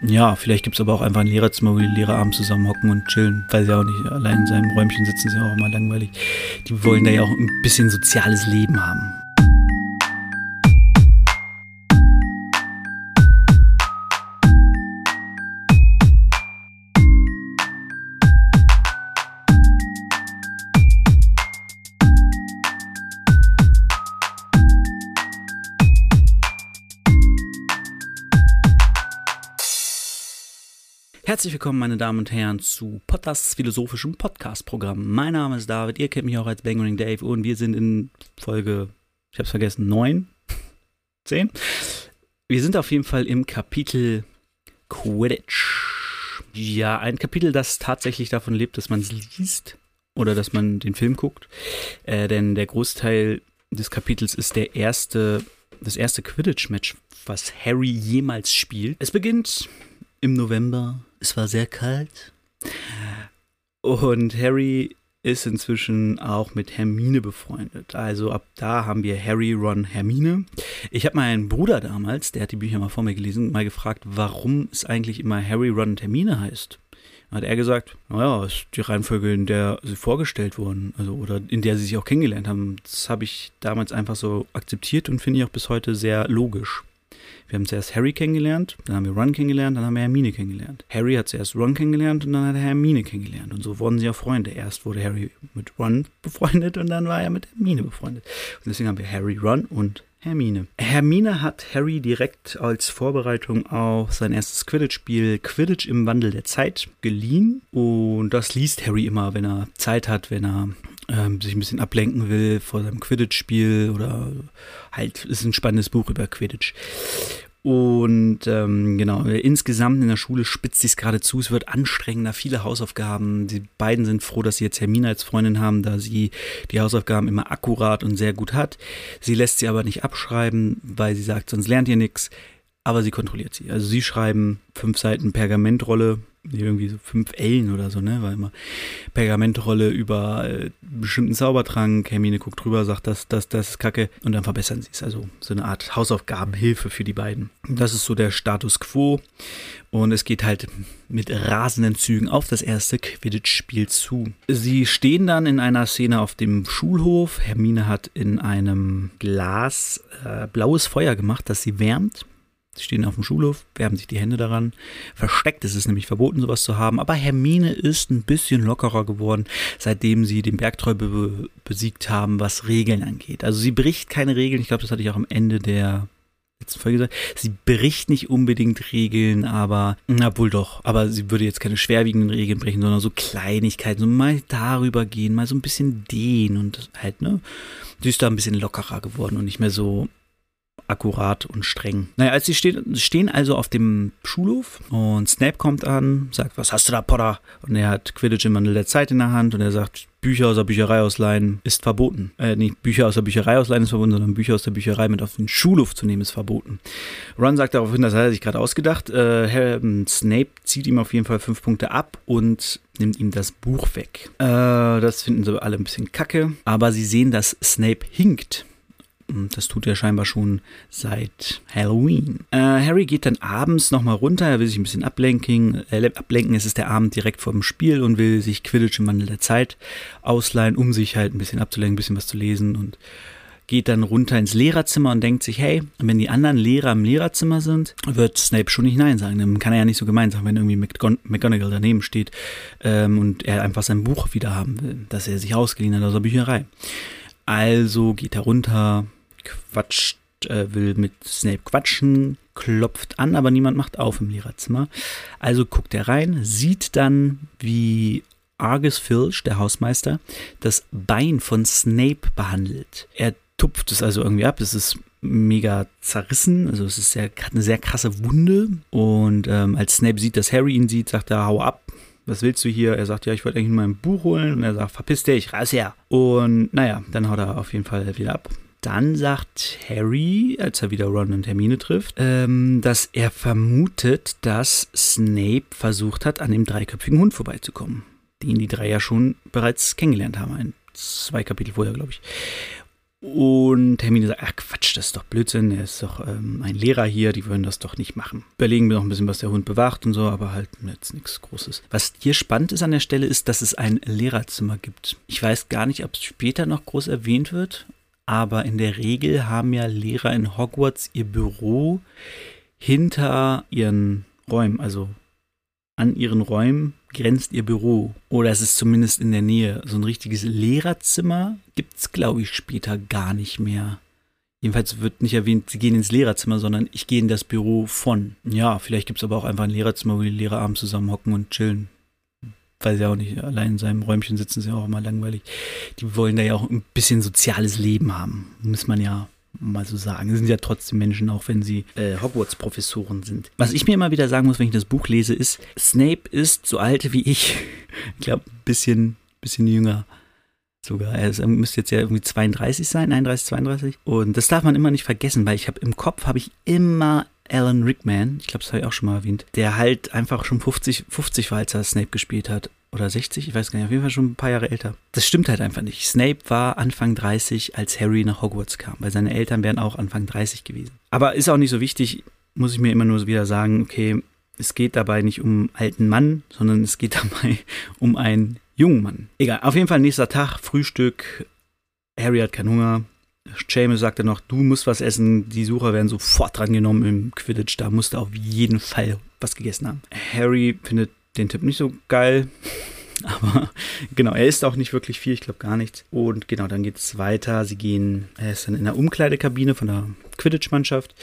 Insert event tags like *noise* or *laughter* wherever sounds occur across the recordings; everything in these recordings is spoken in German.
Ja, vielleicht gibt es aber auch einfach ein Lehrerzimmer, wo die Lehrer abends zusammen hocken und chillen. Weil sie auch nicht allein in seinem Räumchen sitzen, sie auch immer langweilig. Die wollen da ja auch ein bisschen soziales Leben haben. Herzlich willkommen, meine Damen und Herren, zu Potters philosophischem Podcast-Programm. Mein Name ist David, ihr kennt mich auch als Bangering Dave und wir sind in Folge, ich hab's vergessen, 9, 10. *laughs* Wir sind auf jeden Fall im Kapitel Quidditch. Ja, ein Kapitel, das tatsächlich davon lebt, dass man es liest oder dass man den Film guckt. Äh, denn der Großteil des Kapitels ist der erste, das erste Quidditch-Match, was Harry jemals spielt. Es beginnt im November es war sehr kalt. Und Harry ist inzwischen auch mit Hermine befreundet. Also ab da haben wir Harry, Ron, Hermine. Ich habe meinen Bruder damals, der hat die Bücher mal vor mir gelesen, mal gefragt, warum es eigentlich immer Harry, Ron und Hermine heißt. Hat er gesagt, naja, ist die Reihenfolge, in der sie vorgestellt wurden, also oder in der sie sich auch kennengelernt haben. Das habe ich damals einfach so akzeptiert und finde ich auch bis heute sehr logisch. Wir haben zuerst Harry kennengelernt, dann haben wir Ron kennengelernt, dann haben wir Hermine kennengelernt. Harry hat zuerst Ron kennengelernt und dann hat er Hermine kennengelernt. Und so wurden sie auch Freunde. Erst wurde Harry mit Ron *laughs* befreundet und dann war er mit Hermine befreundet. Und deswegen haben wir Harry, Ron und Hermine. Hermine hat Harry direkt als Vorbereitung auf sein erstes Quidditch-Spiel Quidditch im Wandel der Zeit geliehen. Und das liest Harry immer, wenn er Zeit hat, wenn er ähm, sich ein bisschen ablenken will vor seinem Quidditch-Spiel oder halt ist ein spannendes Buch über Quidditch. Und ähm, genau, insgesamt in der Schule spitzt sich gerade zu. Es wird anstrengender, viele Hausaufgaben. Die beiden sind froh, dass sie jetzt Hermine als Freundin haben, da sie die Hausaufgaben immer akkurat und sehr gut hat. Sie lässt sie aber nicht abschreiben, weil sie sagt, sonst lernt ihr nichts. Aber sie kontrolliert sie. Also sie schreiben fünf Seiten Pergamentrolle irgendwie so fünf Ellen oder so, ne? War immer Pergamentrolle über äh, bestimmten Zaubertrank. Hermine guckt drüber, sagt, das, das, das ist Kacke und dann verbessern sie es. Also so eine Art Hausaufgabenhilfe für die beiden. Das ist so der Status quo und es geht halt mit rasenden Zügen auf das erste Quidditch-Spiel zu. Sie stehen dann in einer Szene auf dem Schulhof. Hermine hat in einem Glas äh, blaues Feuer gemacht, das sie wärmt. Sie stehen auf dem Schulhof, wärmen sich die Hände daran. Versteckt ist es nämlich verboten, sowas zu haben. Aber Hermine ist ein bisschen lockerer geworden, seitdem sie den Bergträuber be besiegt haben, was Regeln angeht. Also sie bricht keine Regeln. Ich glaube, das hatte ich auch am Ende der letzten Folge gesagt. Sie bricht nicht unbedingt Regeln, aber, na wohl doch. Aber sie würde jetzt keine schwerwiegenden Regeln brechen, sondern so Kleinigkeiten, so mal darüber gehen, mal so ein bisschen dehnen und halt, ne? Sie ist da ein bisschen lockerer geworden und nicht mehr so akkurat und streng. Naja, als sie stehen, stehen also auf dem Schulhof und Snape kommt an, sagt, was hast du da, Potter? Und er hat Quidditch im Wandel der Zeit in der Hand und er sagt, Bücher aus der Bücherei ausleihen ist verboten. Äh, nicht Bücher aus der Bücherei ausleihen ist verboten, sondern Bücher aus der Bücherei mit auf den Schulhof zu nehmen ist verboten. Ron sagt daraufhin, das hat er sich gerade ausgedacht. Äh, Herr, Snape zieht ihm auf jeden Fall fünf Punkte ab und nimmt ihm das Buch weg. Äh, das finden sie alle ein bisschen kacke, aber sie sehen, dass Snape hinkt das tut er scheinbar schon seit Halloween. Äh, Harry geht dann abends nochmal runter, er will sich ein bisschen ablenken. Äh, ablenken, es ist der Abend direkt vor dem Spiel und will sich Quidditch im Wandel der Zeit ausleihen, um sich halt ein bisschen abzulenken, ein bisschen was zu lesen und geht dann runter ins Lehrerzimmer und denkt sich, hey, wenn die anderen Lehrer im Lehrerzimmer sind, wird Snape schon nicht Nein sagen. Dann kann er ja nicht so gemein sein, wenn irgendwie McGonagall daneben steht ähm, und er einfach sein Buch wieder haben will, das er sich ausgeliehen hat aus der Bücherei. Also geht er runter, quatscht, äh, will mit Snape quatschen, klopft an, aber niemand macht auf im Lehrerzimmer. Also guckt er rein, sieht dann, wie Argus Filch, der Hausmeister, das Bein von Snape behandelt. Er tupft es also irgendwie ab. Es ist mega zerrissen, also es ist sehr, hat eine sehr krasse Wunde. Und ähm, als Snape sieht, dass Harry ihn sieht, sagt er, hau ab. Was willst du hier? Er sagt, ja, ich wollte eigentlich nur mein Buch holen. Und er sagt, verpiss dich, reiß her. Und naja, dann haut er auf jeden Fall wieder ab dann sagt Harry, als er wieder Ron und Hermine trifft, ähm, dass er vermutet, dass Snape versucht hat, an dem dreiköpfigen Hund vorbeizukommen, den die drei ja schon bereits kennengelernt haben. Ein, zwei Kapitel vorher, glaube ich. Und Hermine sagt, ach Quatsch, das ist doch Blödsinn, er ist doch ähm, ein Lehrer hier, die würden das doch nicht machen. Überlegen wir noch ein bisschen, was der Hund bewacht und so, aber halt jetzt nichts Großes. Was hier spannend ist an der Stelle, ist, dass es ein Lehrerzimmer gibt. Ich weiß gar nicht, ob es später noch groß erwähnt wird, aber in der Regel haben ja Lehrer in Hogwarts ihr Büro hinter ihren Räumen, also an ihren Räumen grenzt ihr Büro. Oder es ist zumindest in der Nähe. So ein richtiges Lehrerzimmer gibt es, glaube ich, später gar nicht mehr. Jedenfalls wird nicht erwähnt, sie gehen ins Lehrerzimmer, sondern ich gehe in das Büro von. Ja, vielleicht gibt es aber auch einfach ein Lehrerzimmer, wo die Lehrer abends zusammen hocken und chillen. Weil sie auch nicht allein in seinem Räumchen sitzen, ist ja auch immer langweilig. Die wollen da ja auch ein bisschen soziales Leben haben. Muss man ja mal so sagen. Sie sind ja trotzdem Menschen, auch wenn sie äh, Hogwarts-Professoren sind. Was ich mir immer wieder sagen muss, wenn ich das Buch lese, ist, Snape ist so alt wie ich. *laughs* ich glaube, ein bisschen, bisschen jünger sogar. Er, müsste jetzt ja irgendwie 32 sein, 31, 32. Und das darf man immer nicht vergessen, weil ich habe im Kopf habe ich immer Alan Rickman, ich glaube, das habe ich auch schon mal erwähnt, der halt einfach schon 50, 50 war, als er Snape gespielt hat oder 60, ich weiß gar nicht, auf jeden Fall schon ein paar Jahre älter. Das stimmt halt einfach nicht. Snape war Anfang 30, als Harry nach Hogwarts kam, weil seine Eltern wären auch Anfang 30 gewesen. Aber ist auch nicht so wichtig, muss ich mir immer nur wieder sagen, okay, es geht dabei nicht um einen alten Mann, sondern es geht *laughs* dabei um einen jungen Mann. Egal, auf jeden Fall nächster Tag, Frühstück, Harry hat keinen Hunger. Seamus sagte noch, du musst was essen. Die Sucher werden sofort drangenommen im Quidditch. Da musst du auf jeden Fall was gegessen haben. Harry findet den Tipp nicht so geil. *laughs* Aber genau, er isst auch nicht wirklich viel, ich glaube gar nichts. Und genau, dann geht es weiter. Sie gehen, er ist dann in der Umkleidekabine von der Quidditch-Mannschaft.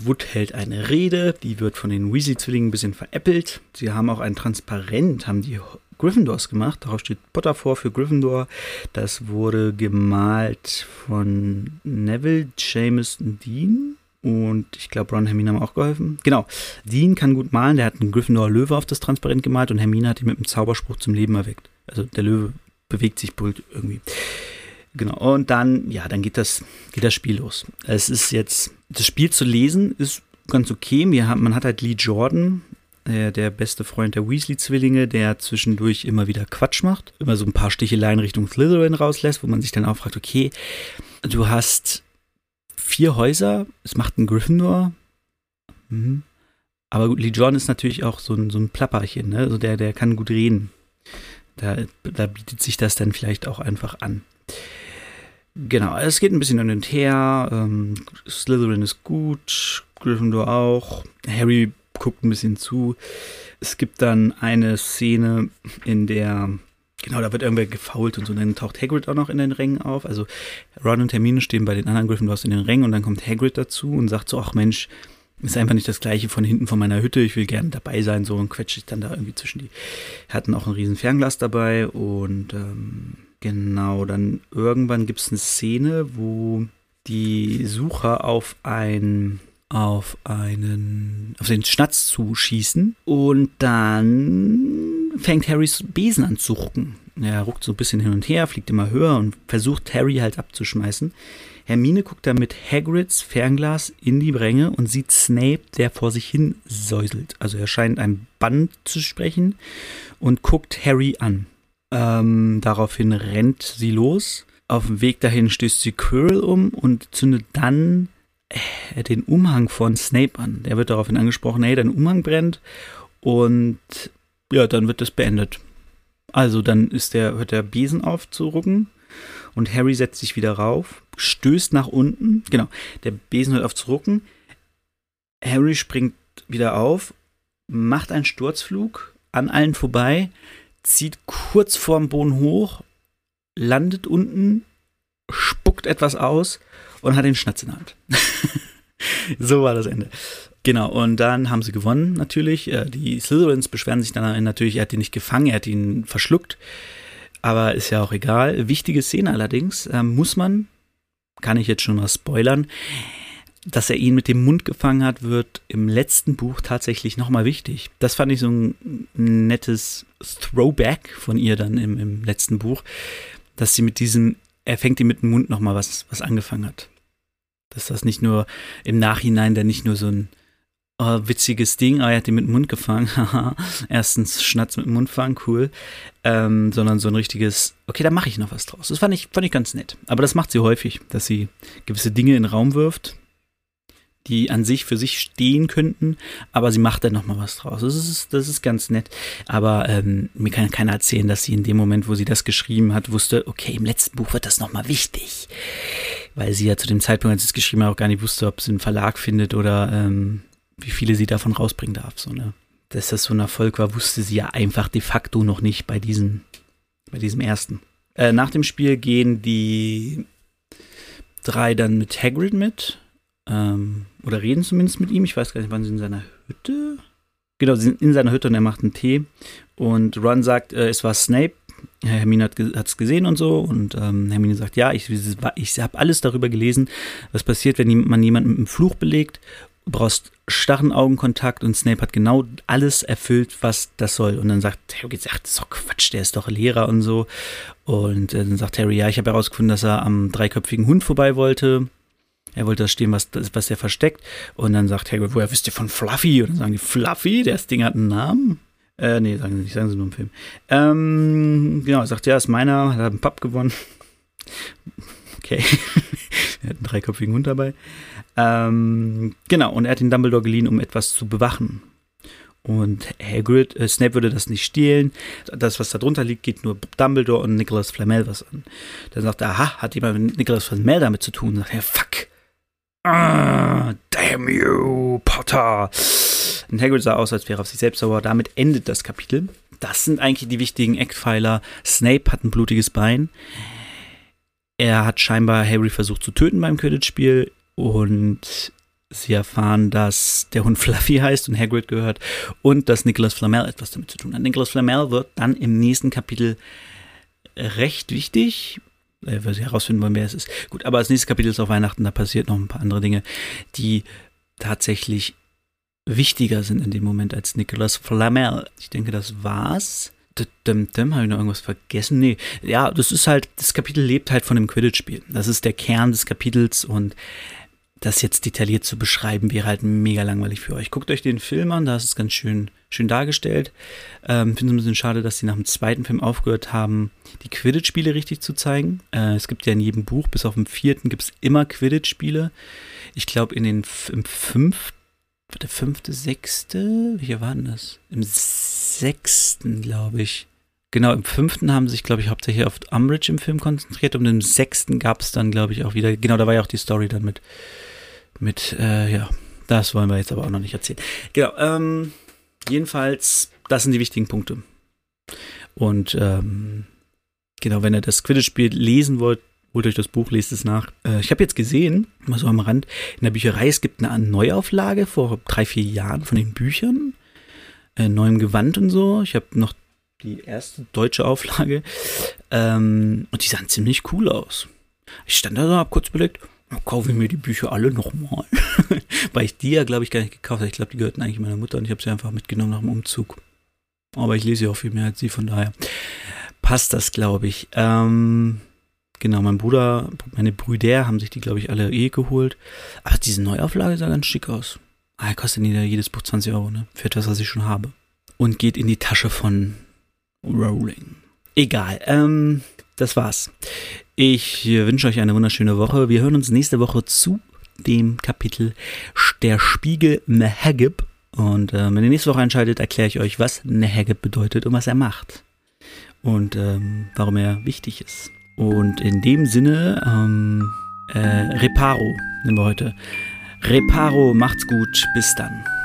Wood hält eine Rede, die wird von den Weasley-Zwillingen ein bisschen veräppelt. Sie haben auch ein Transparent, haben die Gryffindors gemacht. Darauf steht Potter vor für Gryffindor. Das wurde gemalt von Neville Jameson Dean. Und ich glaube, Ron und Hermine haben auch geholfen. Genau. Dean kann gut malen. Der hat einen Gryffindor Löwe auf das Transparent gemalt und Hermine hat ihn mit einem Zauberspruch zum Leben erweckt. Also der Löwe bewegt sich brüllt irgendwie. Genau. Und dann, ja, dann geht das, geht das Spiel los. Es ist jetzt, das Spiel zu lesen ist ganz okay. Wir haben, man hat halt Lee Jordan, äh, der beste Freund der Weasley-Zwillinge, der zwischendurch immer wieder Quatsch macht, immer so ein paar Sticheleien Richtung Slytherin rauslässt, wo man sich dann auch fragt, okay, du hast vier Häuser, es macht ein Gryffindor. Mhm. Aber Lee John ist natürlich auch so ein, so ein Plapperchen, ne? Also der, der kann gut reden. Da, da bietet sich das dann vielleicht auch einfach an. Genau, es geht ein bisschen hin und her. Ähm, Slytherin ist gut, Gryffindor auch. Harry guckt ein bisschen zu. Es gibt dann eine Szene, in der Genau, da wird irgendwer gefault und so. Und dann taucht Hagrid auch noch in den Rängen auf. Also Ron und Hermine stehen bei den anderen Gryffindors in den Rängen und dann kommt Hagrid dazu und sagt so, ach Mensch, ist einfach nicht das gleiche von hinten von meiner Hütte, ich will gerne dabei sein, so und quetsche ich dann da irgendwie zwischen die. Hatten auch ein riesen Fernglas dabei und ähm, genau, dann irgendwann gibt es eine Szene, wo die Sucher auf ein auf einen auf den Schnatz zuschießen und dann fängt Harrys Besen an zu rucken. Er ruckt so ein bisschen hin und her, fliegt immer höher und versucht Harry halt abzuschmeißen. Hermine guckt dann mit Hagrids Fernglas in die Bränge und sieht Snape, der vor sich hin säuselt. Also er scheint ein Band zu sprechen und guckt Harry an. Ähm, daraufhin rennt sie los. Auf dem Weg dahin stößt sie Quirrell um und zündet dann den Umhang von Snape an. Der wird daraufhin angesprochen, hey, dein Umhang brennt und ja, dann wird das beendet. Also dann ist der, hört der Besen auf zu rucken und Harry setzt sich wieder rauf, stößt nach unten, genau, der Besen hört auf zu rucken. Harry springt wieder auf, macht einen Sturzflug an allen vorbei, zieht kurz vorm Boden hoch, landet unten, spuckt etwas aus und hat den Schnatz in der Hand. *laughs* so war das Ende. Genau, und dann haben sie gewonnen natürlich. Äh, die Slytherins beschweren sich dann natürlich, er hat ihn nicht gefangen, er hat ihn verschluckt. Aber ist ja auch egal. Wichtige Szene allerdings, äh, muss man, kann ich jetzt schon mal spoilern, dass er ihn mit dem Mund gefangen hat, wird im letzten Buch tatsächlich nochmal wichtig. Das fand ich so ein nettes Throwback von ihr dann im, im letzten Buch, dass sie mit diesem er fängt ihm mit dem Mund nochmal was, was angefangen hat. Dass das nicht nur im Nachhinein dann nicht nur so ein oh, witziges Ding, ah, er hat den mit dem Mund gefangen. *laughs* Erstens Schnatz mit dem Mund fangen, cool. Ähm, sondern so ein richtiges, okay, da mache ich noch was draus. Das fand ich, fand ich ganz nett. Aber das macht sie häufig, dass sie gewisse Dinge in den Raum wirft, die an sich für sich stehen könnten, aber sie macht dann noch mal was draus. Das ist, das ist ganz nett. Aber ähm, mir kann keiner erzählen, dass sie in dem Moment, wo sie das geschrieben hat, wusste, okay, im letzten Buch wird das noch mal wichtig. Weil sie ja zu dem Zeitpunkt, als sie es geschrieben hat, auch gar nicht wusste, ob sie einen Verlag findet oder ähm, wie viele sie davon rausbringen darf. So, ne? Dass das so ein Erfolg war, wusste sie ja einfach de facto noch nicht bei diesem, bei diesem ersten. Äh, nach dem Spiel gehen die drei dann mit Hagrid mit. Ähm, oder reden zumindest mit ihm. Ich weiß gar nicht, wann sie in seiner Hütte. Genau, sie sind in seiner Hütte und er macht einen Tee. Und Ron sagt, äh, es war Snape. Hermine hat es gesehen und so. Und ähm, Hermine sagt, ja, ich, ich habe alles darüber gelesen, was passiert, wenn man jemanden mit einem Fluch belegt du brauchst starren Augenkontakt und Snape hat genau alles erfüllt, was das soll. Und dann sagt Harry, ach, das ist doch Quatsch, der ist doch Lehrer und so. Und äh, dann sagt Harry, ja, ich habe herausgefunden, dass er am dreiköpfigen Hund vorbei wollte. Er wollte das stehen, was, was er versteckt. Und dann sagt Harry, woher wisst ihr von Fluffy? Und dann sagen die, Fluffy? Das Ding hat einen Namen? Äh, nee, sagen sie nicht, sagen sie nur im Film. Ähm, genau, sagt, ja, ist meiner, hat einen Pub gewonnen. *laughs* Okay. *laughs* er hat einen dreiköpfigen Hund dabei. Ähm, genau, und er hat den Dumbledore geliehen, um etwas zu bewachen. Und Hagrid, äh, Snape würde das nicht stehlen. Das, was da drunter liegt, geht nur Dumbledore und Nicholas Flamel was an. Dann sagt er, aha, hat jemand mit Nicholas Flamel damit zu tun? Dann sagt er, fuck. Ah, damn you, Potter. Und Hagrid sah aus, als wäre er auf sich selbst sauer. Damit endet das Kapitel. Das sind eigentlich die wichtigen Eckpfeiler. Snape hat ein blutiges Bein. Er hat scheinbar Harry versucht zu töten beim Quidditch-Spiel und sie erfahren, dass der Hund *laughs* Fluffy heißt und Hagrid gehört und dass Nicholas Flamel etwas damit zu tun hat. Nicholas Flamel wird dann im nächsten Kapitel recht wichtig. Er wird herausfinden wollen, wer es ist. Gut, aber das nächste Kapitel ist auf Weihnachten, da passiert noch ein paar andere Dinge, die tatsächlich wichtiger sind in dem Moment als Nicholas Flamel. Ich denke, das war's. Habe ich noch irgendwas vergessen? Nee, ja, das ist halt, das Kapitel lebt halt von dem Quidditch-Spiel. Das ist der Kern des Kapitels und das jetzt detailliert zu beschreiben, wäre halt mega langweilig für euch. Guckt euch den Film an, da ist es ganz schön, schön dargestellt. Ähm, Finde es ein bisschen schade, dass sie nach dem zweiten Film aufgehört haben, die Quidditch-Spiele richtig zu zeigen. Äh, es gibt ja in jedem Buch, bis auf dem vierten, gibt es immer Quidditch-Spiele. Ich glaube, in den im fünften, der fünfte, sechste, wie war denn das? Im sechsten, glaube ich. Genau, im fünften haben sie sich, glaube ich, hauptsächlich auf Umbridge im Film konzentriert und im sechsten gab es dann, glaube ich, auch wieder, genau, da war ja auch die Story dann mit, mit, äh, ja, das wollen wir jetzt aber auch noch nicht erzählen. Genau, ähm, jedenfalls, das sind die wichtigen Punkte. Und, ähm, genau, wenn ihr das Quidditch-Spiel lesen wollt, holt euch das Buch, lest es nach. Äh, ich habe jetzt gesehen, mal so am Rand, in der Bücherei, es gibt eine Neuauflage vor drei, vier Jahren von den Büchern, äh, neuem Gewand und so. Ich habe noch die erste deutsche Auflage. Ähm, und die sahen ziemlich cool aus. Ich stand da so, hab kurz überlegt, kaufe ich mir die Bücher alle nochmal. *laughs* Weil ich die ja, glaube ich, gar nicht gekauft habe. Ich glaube, die gehörten eigentlich meiner Mutter und ich habe sie einfach mitgenommen nach dem Umzug. Aber ich lese ja auch viel mehr als sie, von daher passt das, glaube ich. Ähm, genau, mein Bruder, meine Brüder haben sich die, glaube ich, alle eh geholt. Aber diese Neuauflage sah ganz schick aus. Ah, kostet jedes Buch 20 Euro, ne? Für etwas, was ich schon habe. Und geht in die Tasche von Rolling. Egal, ähm, das war's. Ich wünsche euch eine wunderschöne Woche. Wir hören uns nächste Woche zu dem Kapitel Der Spiegel Nehagib. Und äh, wenn ihr nächste Woche einschaltet, erkläre ich euch, was Nehagib bedeutet und was er macht. Und ähm, warum er wichtig ist. Und in dem Sinne, ähm, äh, Reparo nehmen wir heute. Reparo, macht's gut, bis dann.